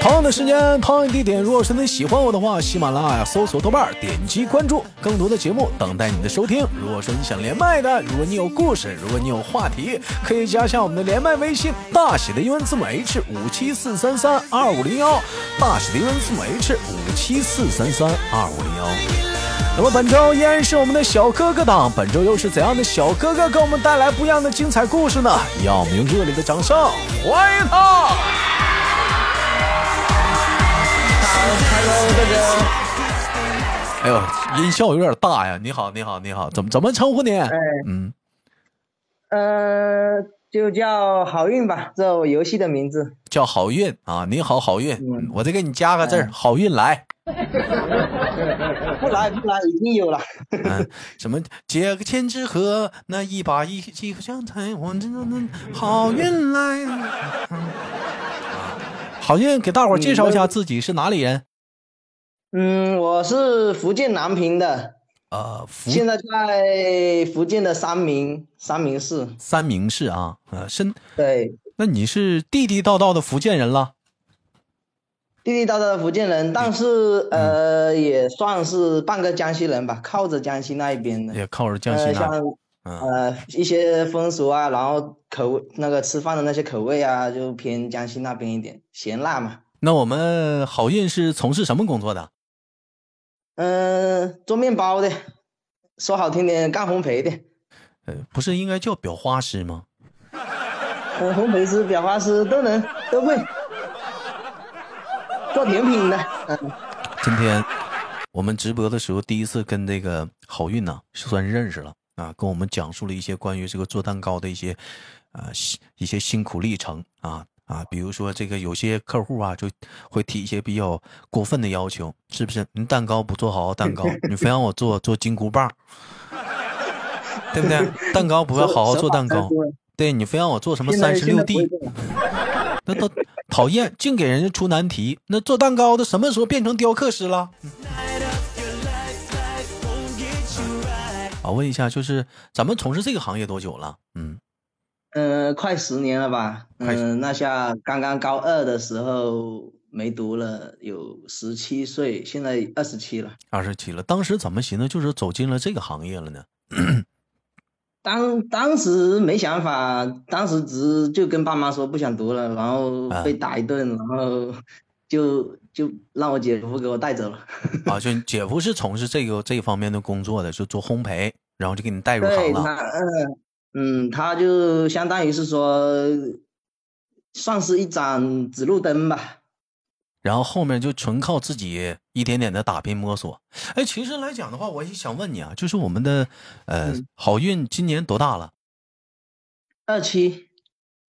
同样的时间，同样的地点。如果说你喜欢我的话，喜马拉雅搜索豆瓣，点击关注，更多的节目等待你的收听。如果说你想连麦的，如果你有故事，如果你有话题，可以加一下我们的连麦微信，大写的英文字母 H 五七四三三二五零幺，大写的英文字母 H 五七四三三二五零幺。那么本周依然是我们的小哥哥档，本周又是怎样的小哥哥给我们带来不一样的精彩故事呢？让我们用热烈的掌声欢迎他！Hello，大家。哎呦，音效有点大呀！你好，你好，你好，怎么怎么称呼你？哎，嗯，呃，就叫好运吧，这我游戏的名字。叫好运啊！你好，好运，嗯我再给你加个字儿，好运来。不来不来，已经有了。嗯，什么借个千纸鹤，那一把一几个香菜，我这这这好运来。好运，给大伙介绍一下自己是哪里人？嗯，我是福建南平的，呃，福现在在福建的三明三明市。三明市啊，呃，深，对，那你是地地道道的福建人了？地地道道的福建人，但是呃，也算是半个江西人吧，靠着江西那一边的。也靠着江西呃，那像儿，嗯，呃一些风俗啊，然后口味那个吃饭的那些口味啊，就偏江西那边一点，咸辣嘛。那我们好运是从事什么工作的？嗯、做面包的，说好听点干烘焙的，呃，不是应该叫裱花师吗？嗯，烘焙师、裱花师都能都会，做甜品的，嗯，今天我们直播的时候，第一次跟这个好运呢，算是认识了啊，跟我们讲述了一些关于这个做蛋糕的一些啊辛一些辛苦历程啊啊，比如说这个有些客户啊就会提一些比较过分的要求，是不是？你蛋糕不做好好蛋糕，你非让我做做金箍棒，对不对？蛋糕不要好好做蛋糕，对你非让我做什么三十六 D，那都讨厌，净给人家出难题。那做蛋糕的什么时候变成雕刻师了？啊，问一下，就是咱们从事这个行业多久了？嗯，嗯，快十年了吧？嗯，那下刚刚高二的时候没读了，有十七岁，现在二十七了。二十七了。当时怎么寻思，就是走进了这个行业了呢？当当时没想法，当时只就跟爸妈说不想读了，然后啊被打一顿，然后就就让我姐夫给我带走了。啊，就姐夫是从事这个这方面的工作的，就做烘焙，然后就给你带入行了。他，嗯嗯，他就相当于是说，算是一盏指路灯吧。然后后面就纯靠自己一点点的打拼摸索。哎，其实来讲的话，我也想问你啊，就是我们的呃嗯好运今年多大了？二七，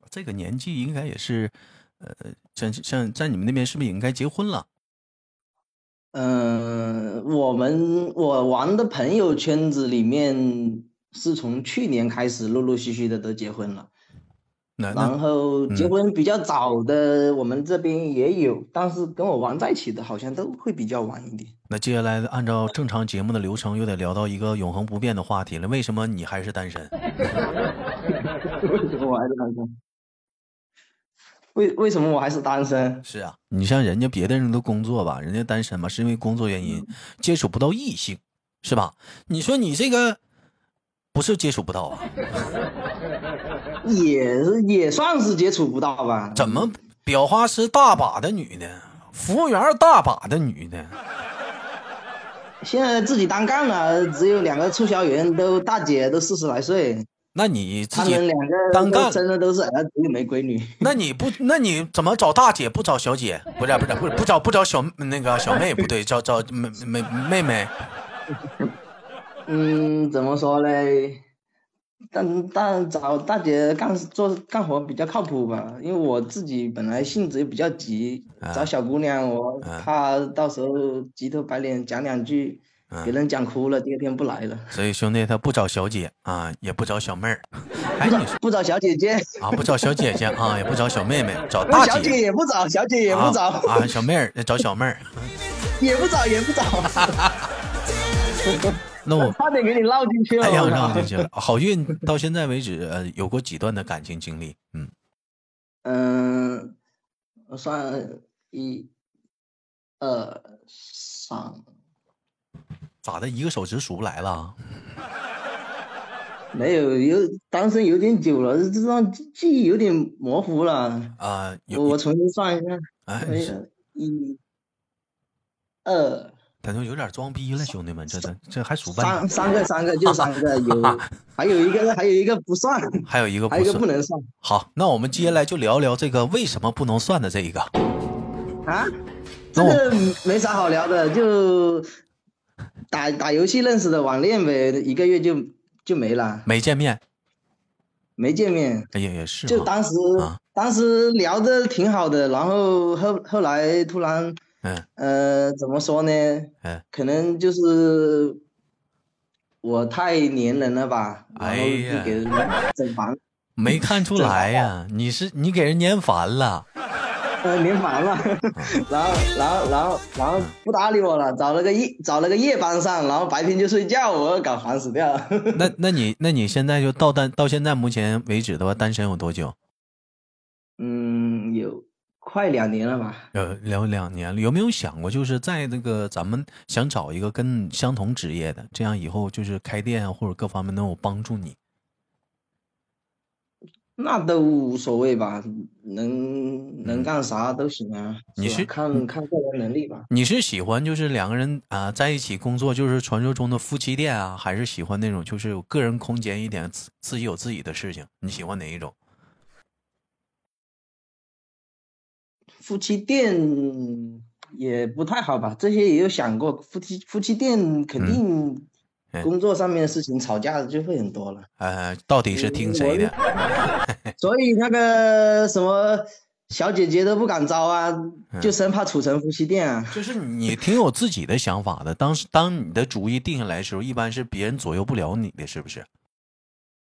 这个年纪应该也是，呃，像像在你们那边是不是也应该结婚了？嗯，我们我玩的朋友圈子里面是从去年开始陆陆续续的都结婚了。然后结嗯婚比较早的，我们这边也有，但是跟我玩在一起的好像都会比较晚一点。那接下来按照正常节目的流程，又得聊到一个永恒不变的话题了。为什么你还是单身？为什么我还是单身？为为什么我还是单身？是啊，你像人家别的人都工作吧，人家单身嘛，是因为工作原因接触不到异性，是吧？你说你这个不是接触不到啊？也是也算是接触不到吧？怎么裱花师大把的女的，服务员大把的女的？现在自己单干了，只有两个促销员，都大姐都四十来岁，那你自己单干都生的都是儿子又没闺女。那你不，那你怎么找大姐不找小姐？不是不是不是不找不找小那个小妹不对，找找妹妹妹妹。嗯，怎么说嘞？但但找大姐干做干活比较靠谱吧，因为我自己本来性子也比较急，啊找小姑娘我啊怕到时候急头白脸讲两句，嗯给人讲哭了，第二天不来了。所以兄弟他不找小姐啊，也不找小妹儿。哎，你说不找小姐姐，啊，不找小姐姐啊，也不找小妹妹，找那大小姐也不找，小姐也不找，啊啊，小妹儿找小妹儿。也不找，也不找，那我差点给你绕进去了。哎呀，我靠让进去了。好运到现在为止，呃，有过几段的感情经历？嗯，嗯，我算一、二、三，咋的？一个手指数不来了？啊没有，有单身有点久了，这张记记忆有点模糊了。啊，我我重新算一下，哎，一、二、感觉有点装逼了，兄弟们，这这这还数半，三三个，三个就三个，有 还有一个还有一个不算，还有一个还有一个不能算好，那我们接下来就聊聊这个为什么不能算的这一个。啊。这个没啥好聊的，就打打游戏认识的网恋呗，一个月就就没了，没见面，没见面。哎呀，也是啊，就当时、啊当时聊的挺好的，然后后后来突然嗯呃怎么说呢？嗯，可能就是我太粘人了吧，然后哎呀就给人整烦，没看出来呀、你是你给人粘烦了。呃粘烦了，然后然后然后然后不搭理我了，找了个夜找了个夜班上，然后白天就睡觉，我搞烦死掉。那那你那你现在就到单到现在目前为止的话，单身有多久？嗯，有快两年了吧？呃，聊两年了，有没有想过，就是在那个咱们想找一个跟相同职业的，这样以后就是开店啊或者各方面能有帮助你？那都无所谓吧，能能干啥都行啊。吧你是看看个人能力吧。你是喜欢就是两个人啊、在一起工作，就是传说中的夫妻店啊，还是喜欢那种就是有个人空间一点，自自己有自己的事情？你喜欢哪一种？夫妻店也不太好吧？这些也有想过，夫妻夫妻店肯定嗯工作上面的事情吵架的就会很多了。呃，到底是听谁的？所以那个什么小姐姐都不敢招啊，嗯就生怕处成夫妻店啊。就是你挺有自己的想法的。当时当你的主意定下来的时候，一般是别人左右不了你的，是不是？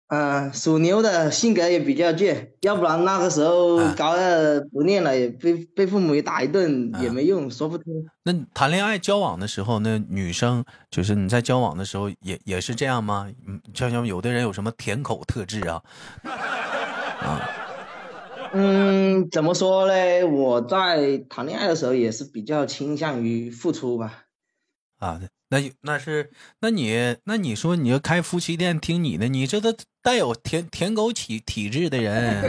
嗯，属牛的性格也比较倔，要不然那个时候啊高二不念了，也被被父母也打一顿，啊也没用，说不通。那谈恋爱交往的时候，那女生就是你在交往的时候也也是这样吗？嗯，像像有的人有什么甜口特质啊？啊嗯，怎么说嘞？我在谈恋爱的时候也是比较倾向于付出吧。啊，那有那是那你那你说你要开夫妻店，听你的，你这都带有舔舔狗体体质的人，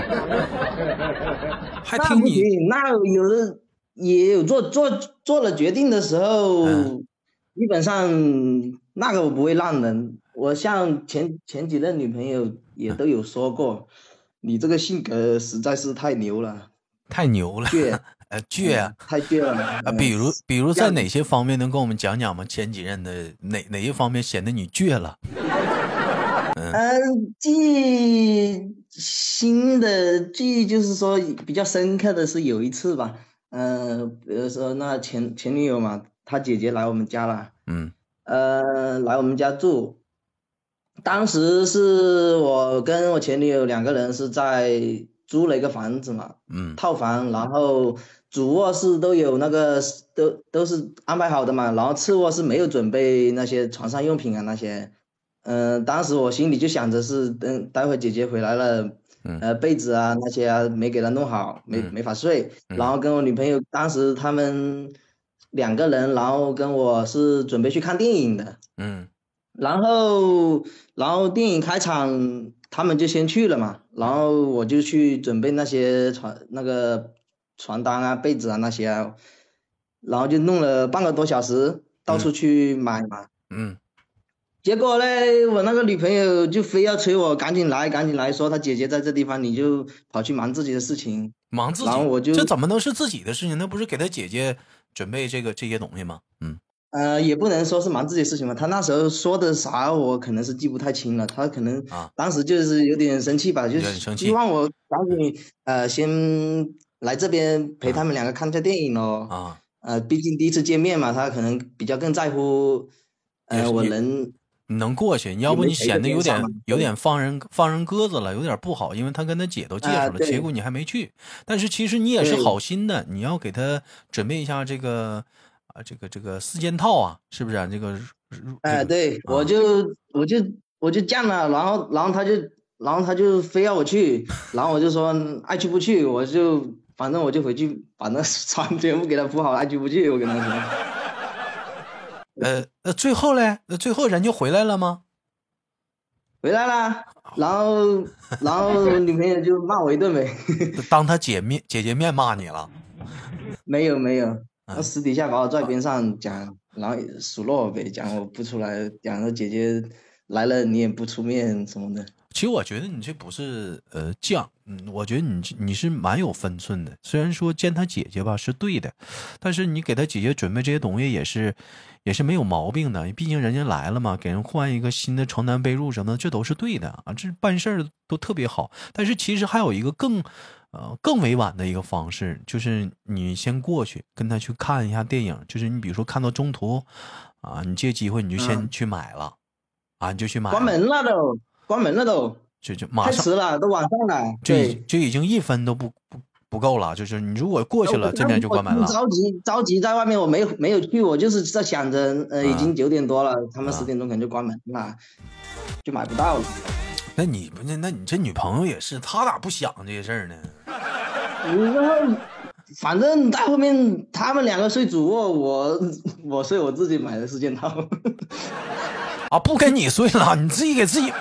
还听你那有的也有做做做了决定的时候，嗯基本上那个我不会让人。我像前前几任女朋友也都有说过，你这个性格实在是太牛了，太牛了，倔，呃倔啊。太倔了。啊，嗯比如比如在哪些方面能跟我们讲讲吗？前几任的哪哪一方面显得你倔了？嗯，记忆新的记忆就是说比较深刻的是有一次吧，嗯、比如说那前前女友嘛，她姐姐来我们家了，嗯呃，来我们家住。当时是我跟我前女友两个人是在租了一个房子嘛，嗯。套房，然后主卧室都有那个都都是安排好的嘛，然后次卧室没有准备那些床上用品啊那些，嗯、当时我心里就想着是等待会姐姐回来了，嗯。呃被子啊那些啊没给她弄好，没嗯。没法睡，嗯。然后跟我女朋友当时他们两个人，然后跟我是准备去看电影的，嗯。然后，然后电影开场，他们就先去了嘛，然后我就去准备那些床那个床单啊、被子啊那些啊，然后就弄了半个多小时，到处去买嘛。嗯结果嘞，我那个女朋友就非要催我赶紧来，赶紧来，说她姐姐在这地方，你就跑去忙自己的事情。忙自己，然后我就这怎么能是自己的事情？那不是给她姐姐准备这个这些东西吗？嗯呃，也不能说是忙自己的事情吧。他那时候说的啥，我可能是记不太清了。他可能啊当时就是有点生气吧，就有点生气希望我赶紧呃先来这边陪他们两个看下电影咯。啊，呃，毕竟第一次见面嘛，他可能比较更在乎呃我能能过去，你要不你显得有点有点放人放人鸽子了，有点不好，因为他跟他姐都介绍了，结果你还没去。但是其实你也是好心的，你要给他准备一下这个啊，这个这个四件套啊，是不是啊？这个哎，对我就我就我就犟了，然后然后他就然后他就非要我去，然后我就说爱去不去，我就反正我就回去把那床全部给他铺好，爱去不去，我跟他说。呃，那最后嘞？那最后人就回来了吗？回来了，然后然后女朋友就骂我一顿呗。当他姐面姐姐面骂你了？没 有没有，他私底下把我拽边上讲，然后数落我呗，讲我不出来，讲说姐姐来了你也不出面什么的。其实我觉得你这不是呃犟，嗯，我觉得你你是蛮有分寸的。虽然说见他姐姐吧是对的，但是你给他姐姐准备这些东西也是。也是没有毛病的，毕竟人家来了嘛，给人换一个新的床单被褥什么的，这都是对的啊，这办事儿都特别好。但是其实还有一个更，呃，更委婉的一个方式，就是你先过去跟他去看一下电影，就是你比如说看到中途，啊，你借机会你就先去买了，啊，你就去买。关门了都，关门了都，就就马上。太迟了，都晚上了。就就已经一分都不不。不够了，就是你如果过去了，这边就关门了。着急着急在外面，我没没有去，我就是在想着，呃，已经九点多了，他们十点钟可能就关门了，就买不到了。那你不那那你这女朋友也是，她咋不想这些事儿呢？然 后反正到后面他们两个睡主卧，我 我睡我自己买的四件套。啊，不跟你睡了，你自己给自己。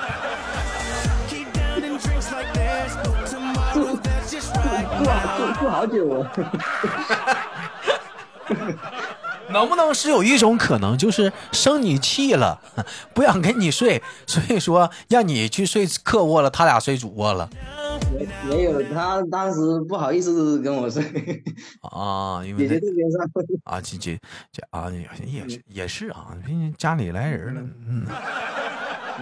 住住住好久，能不能是有一种可能，就是生你气了，不想跟你睡，所以说让你去睡客卧了，他俩睡主卧了。没没有，他当时不好意思跟我睡啊，因为姐姐这边上啊，姐姐姐啊，也是也是啊，毕竟家里来人了，嗯。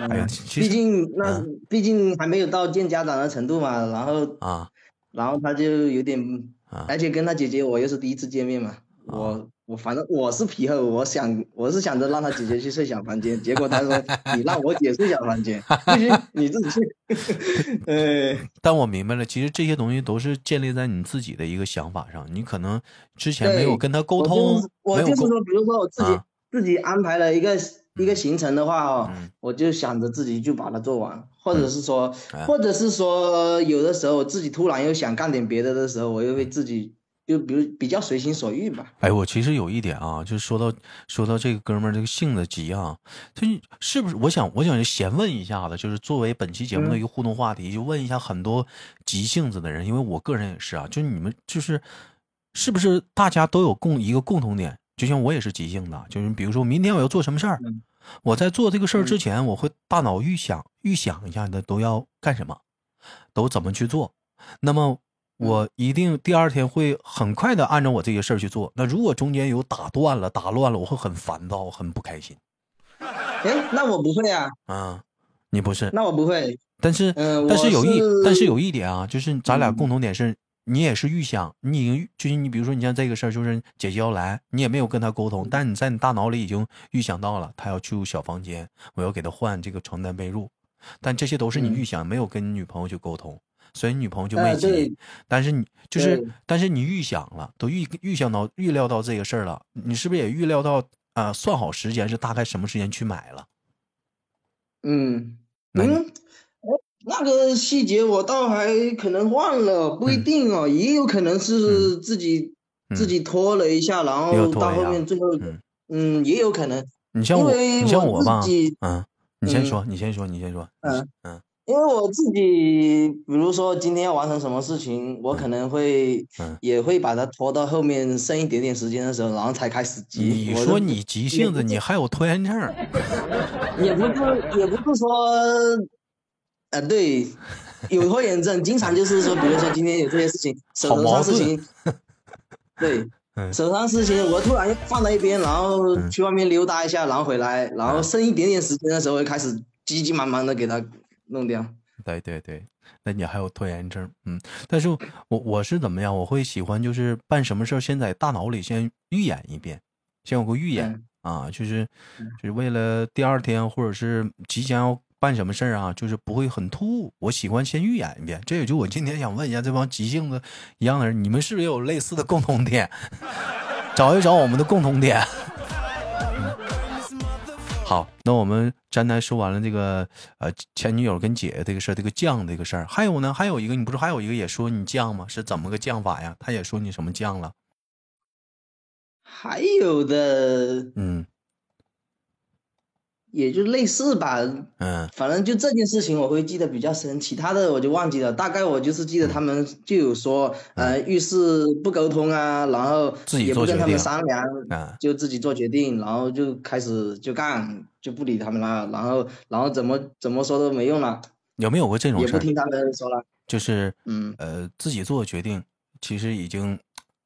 哎呀，毕竟那毕竟还没有到见家长的程度嘛，然后啊。然后他就有点，而且跟他姐姐我又是第一次见面嘛，我我反正我是皮厚，我想我是想着让他姐姐去睡小房间，结果他说你让我姐睡小房间，不行 你自己睡。呃，但我明白了，其实这些东西都是建立在你自己的一个想法上，你可能之前没有跟他沟通，我就是说，比如说我自己自己安排了一个。一个行程的话哦，我就想着自己就把它做完，或者是说，或者是说，有的时候自己突然又想干点别的的时候，我又会自己就比如比较随心所欲吧。哎，我其实有一点啊，就是说到说到这个哥们儿这个性子急啊，他是不是？我想我想闲问一下子，就是作为本期节目的一个互动话题，就问一下很多急性子的人，因为我个人也是啊，就是你们就是是不是大家都有共一个共同点？就像我也是急性的，就是比如说明天我要做什么事儿。我在做这个事儿之前，我会大脑预想预想一下的都要干什么，都怎么去做。那么我一定第二天会很快的按照我这些事儿去做。那如果中间有打断了、打乱了，我会很烦躁、很不开心。哎，那我不会啊。啊，你不是？那我不会。但是，但是有一，但是有一点啊，就是咱俩共同点是。你也是预想，你已经就是你，比如说你像这个事儿，就是姐姐要来，你也没有跟她沟通，但你在你大脑里已经预想到了，她要去小房间，我要给她换这个床单被褥，但这些都是你预想，没有跟你女朋友去沟通，所以女朋友就没接。但是你就是，但是你预想了，都预预想到预料到这个事儿了，你是不是也预料到啊？算好时间是大概什么时间去买了？嗯嗯。那个细节我倒还可能忘了，不一定哦，也有可能是自己自己拖了一下，然后到后面最后，嗯，也有可能。你像我，你像我吧，嗯，你先说，你先说，你先说，嗯嗯，因为我自己，比如说今天要完成什么事情，我可能会，也会把它拖到后面剩一点点时间的时候，然后才开始急。你说你急性子，你还有拖延症？也不是，也不是说。呃，对，有拖延症，经常就是说，比如说今天有这些事情，手头上事情，对，手上事情我突然放在一边，然后去外面溜达一下，然后回来，然后剩一点点时间的时候，会开始急急忙忙的给他弄掉。对对对，那你还有拖延症，嗯，但是我我是怎么样？我会喜欢就是办什么事儿，先在大脑里先预演一遍，先有个预演。啊，就是就是为了第二天或者是即将要办什么事儿啊，就是不会很突兀。我喜欢先预演一遍。这也就我今天想问一下这帮急性子一样的人，你们是不是也有类似的共同点？找一找我们的共同点。好，那我们詹丹说完了这个呃前女友跟姐姐这个事儿，这个犟这个事儿，还有呢，还有一个你不是还有一个也说你犟吗？是怎么个犟法呀？他也说你什么犟了？还有的，嗯也就类似吧，嗯反正就这件事情我会记得比较深，其他的我就忘记了。大概我就是记得他们就有说，呃，遇事不沟通啊，然后嗯自己也不跟他们商量，啊就自己做决定，然后就开始就干，就不理他们了，然后然后怎么怎么说都没用了，有没有过这种事？也不听他们说了。就是嗯呃自己做决定，其实已经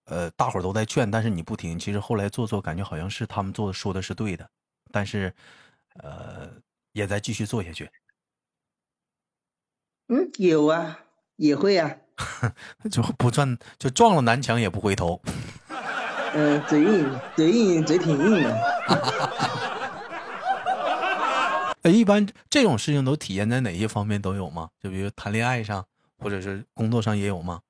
呃大伙儿都在劝，但是你不听，其实后来做做感觉好像是他们做的说的是对的，但是呃也在继续做下去。嗯，有啊，也会啊，就不撞就撞了南墙也不回头。嗯、嘴硬，嘴硬，嘴挺硬的。呃，一般这种事情都体现在哪些方面都有吗？就比如谈恋爱上，或者是工作上也有吗？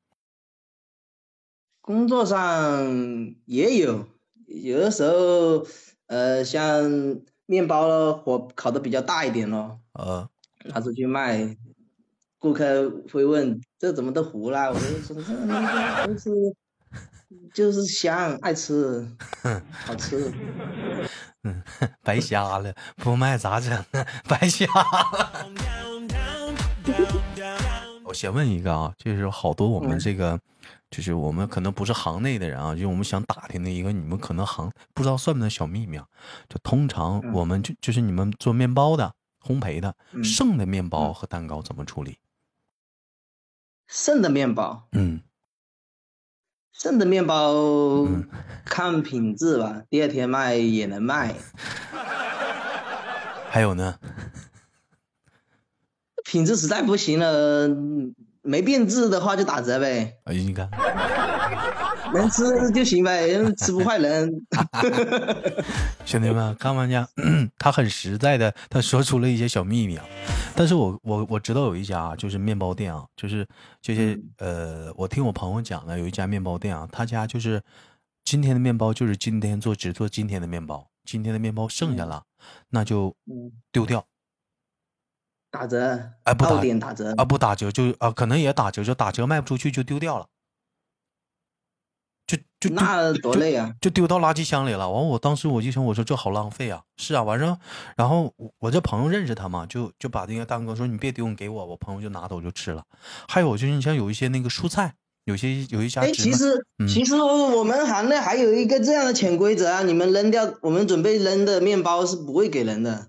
工作上也有，有的时候，呃，像面包火烤的比较大一点咯，呃，拿出去卖，顾客会问这怎么都糊了？我就说这那个都是就是香，爱吃，好吃。白瞎了，不卖咋整呢？白瞎了。我先问一个啊，就是好多我们嗯这个，就是我们可能不是行内的人啊，就我们想打听的一个，你们可能行不知道算不算小秘密啊？就通常嗯我们就就是你们做面包的、烘焙的，嗯剩的面包嗯和蛋糕怎么处理？剩的面包，嗯，剩的面包嗯看品质吧，第二天卖也能卖。还有呢？品质实在不行了，嗯没变质的话就打折呗，哎，你看，能吃就行呗，吃不坏人。兄弟们，看没见？他很实在的，他说出了一些小秘密啊。但是我我我知道有一家啊就是面包店啊，就是这些呃，我听我朋友讲的，有一家面包店啊，他家就是今天的面包就是今天做，只做今天的面包，今天的面包剩下了，那就嗯，丢掉打折，哎不打到点打折啊，不打折就啊，可能也打折，就打折卖不出去就丢掉了，就就那多累啊！就丢到垃圾箱里了。完，我当时我就想，我说这好浪费啊！是啊，完事儿，然后我我这朋友认识他嘛，就就把那个蛋糕说你别丢，你给我，我朋友就拿走就吃了。还有就是你像有一些那个蔬菜，有些有一家哎，其实嗯其实我们行内还有一个这样的潜规则啊，你们扔掉我们准备扔的面包是不会给人的，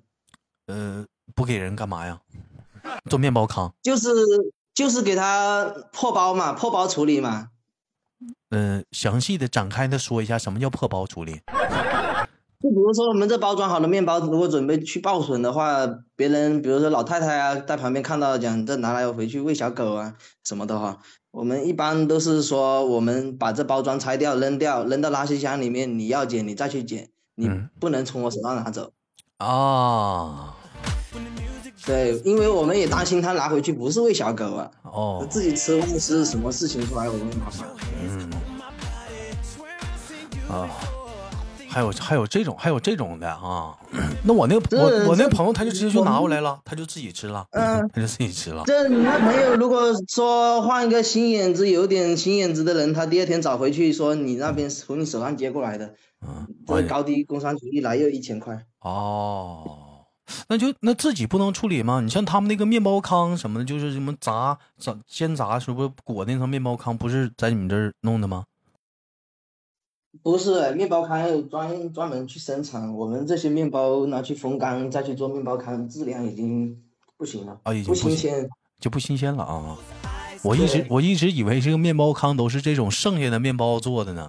呃不给人干嘛呀？做面包糠，就是就是给它破包嘛，破包处理嘛。呃，详细的展开的说一下什么叫破包处理。就比如说我们这包装好的面包，如果准备去报损的话，别人比如说老太太啊，在旁边看到讲这拿来回去喂小狗啊什么的哈，我们一般都是说我们把这包装拆掉扔掉，扔到垃圾箱里面，你要捡你再去捡，你嗯不能从我手上拿走。啊，对，因为我们也担心他拿回去不是喂小狗啊，哦，自己吃万一什么事情出来我们麻烦。嗯，啊，还有还有这种还有这种的啊，那我那个我这我那这朋友他就直接就拿过来了，他就自己吃了，嗯他就自己吃了。这你那朋友如果说换一个心眼子有点心眼子的人，他第二天找回去说你那边从你手上接过来的，嗯，这完高低工商局一来又一千块。哦，那就那自己不能处理吗？你像他们那个面包糠什么的，就是什么炸炸煎炸，是不是裹那层面包糠，不是在你们这儿弄的吗？不是面包糠有专专门去生产，我们这些面包拿去风干再去做面包糠，质量已经不行了，啊已经不不新鲜。就不新鲜了啊！我一直我一直以为这个面包糠都是这种剩下的面包做的呢。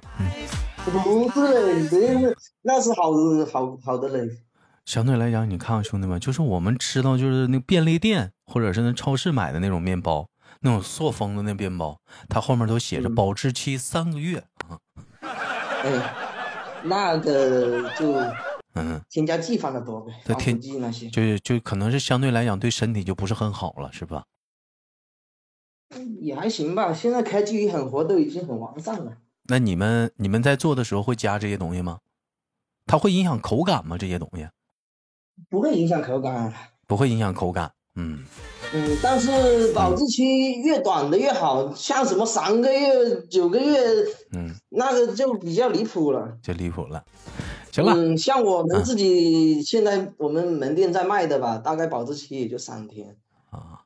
不是那是好好好的嘞。相对来讲，你看兄弟们，就是我们吃到就是那便利店或者是那超市买的那种面包，那种塑封的那面包，它后面都写着嗯保质期三个月啊。哎，那个就嗯，添加剂放的多呗，对添防腐剂那些。就就可能是相对来讲对身体就不是很好了，是吧？也还行吧，现在开机鱼很活，都已经很完善了。那你们你们在做的时候会加这些东西吗？它会影响口感吗？这些东西不会影响口感啊。不会影响口感。嗯，嗯，但是保质期越短的越好，像什么三个月、九个月，嗯，那个就比较离谱了。就离谱了。行了，嗯，像我们自己现在我们门店在卖的吧，大概保质期也就三天。啊，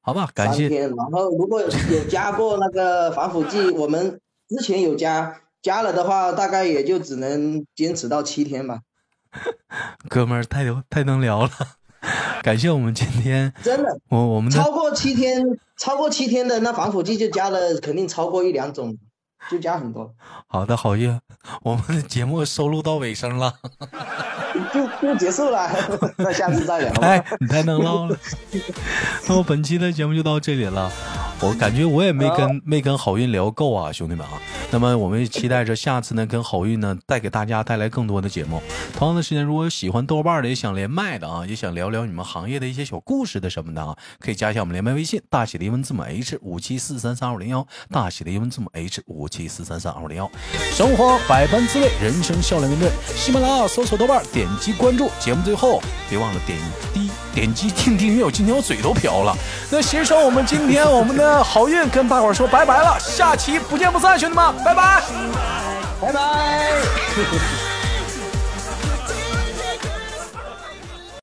好吧，感谢。三天，然后如果有加过那个防腐剂，我们之前有加，加了的话，大概也就只能坚持到七天吧。哥们儿太有太能聊了，感谢我们今天 真的，我我们超过七天，超过七天的那防腐剂就加了，肯定超过一两种，就加很多。好的好运，我们的节目收录到尾声了，就就结束了，那下次再聊吧。哎，你太能唠了。那我本期的节目就到这里了，我感觉我也没跟没跟好运聊够啊，兄弟们啊。那么我们也期待着下次呢，跟好运呢带给大家带来更多的节目。同样的时间，如果有喜欢豆瓣的，也想连麦的啊，也想聊聊你们行业的一些小故事的什么的啊，可以加一下我们连麦微信，大写的英文字母 H 五七四三三二五零幺，大写的英文字母 H 五七四三三二五零幺。生活百般滋味，人生笑脸面对。喜马拉雅搜索豆瓣，点击关注。节目最后别忘了点滴点击听订阅，我今天我嘴都瓢了。那携手我们今天我们的好运跟大伙儿说拜拜了，下期不见不散，兄弟们，拜拜。拜拜。